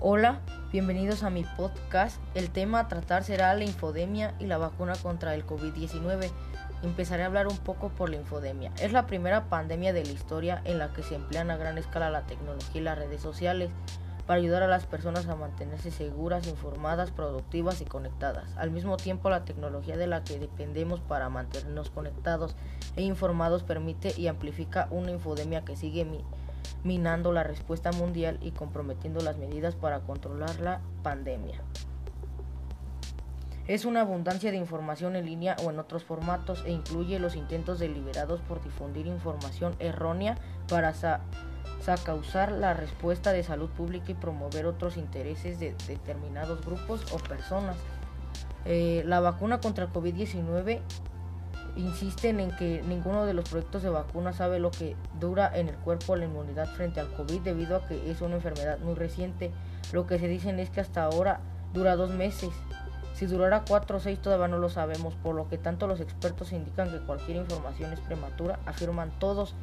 Hola, bienvenidos a mi podcast. El tema a tratar será la infodemia y la vacuna contra el COVID-19. Empezaré a hablar un poco por la infodemia. Es la primera pandemia de la historia en la que se emplean a gran escala la tecnología y las redes sociales para ayudar a las personas a mantenerse seguras, informadas, productivas y conectadas. Al mismo tiempo, la tecnología de la que dependemos para mantenernos conectados e informados permite y amplifica una infodemia que sigue minando la respuesta mundial y comprometiendo las medidas para controlar la pandemia. Es una abundancia de información en línea o en otros formatos e incluye los intentos deliberados por difundir información errónea para causar la respuesta de salud pública y promover otros intereses de determinados grupos o personas. Eh, la vacuna contra el COVID-19 insisten en que ninguno de los proyectos de vacuna sabe lo que dura en el cuerpo la inmunidad frente al COVID debido a que es una enfermedad muy reciente. Lo que se dicen es que hasta ahora dura dos meses. Si durará cuatro o seis todavía no lo sabemos, por lo que tanto los expertos indican que cualquier información es prematura, afirman todos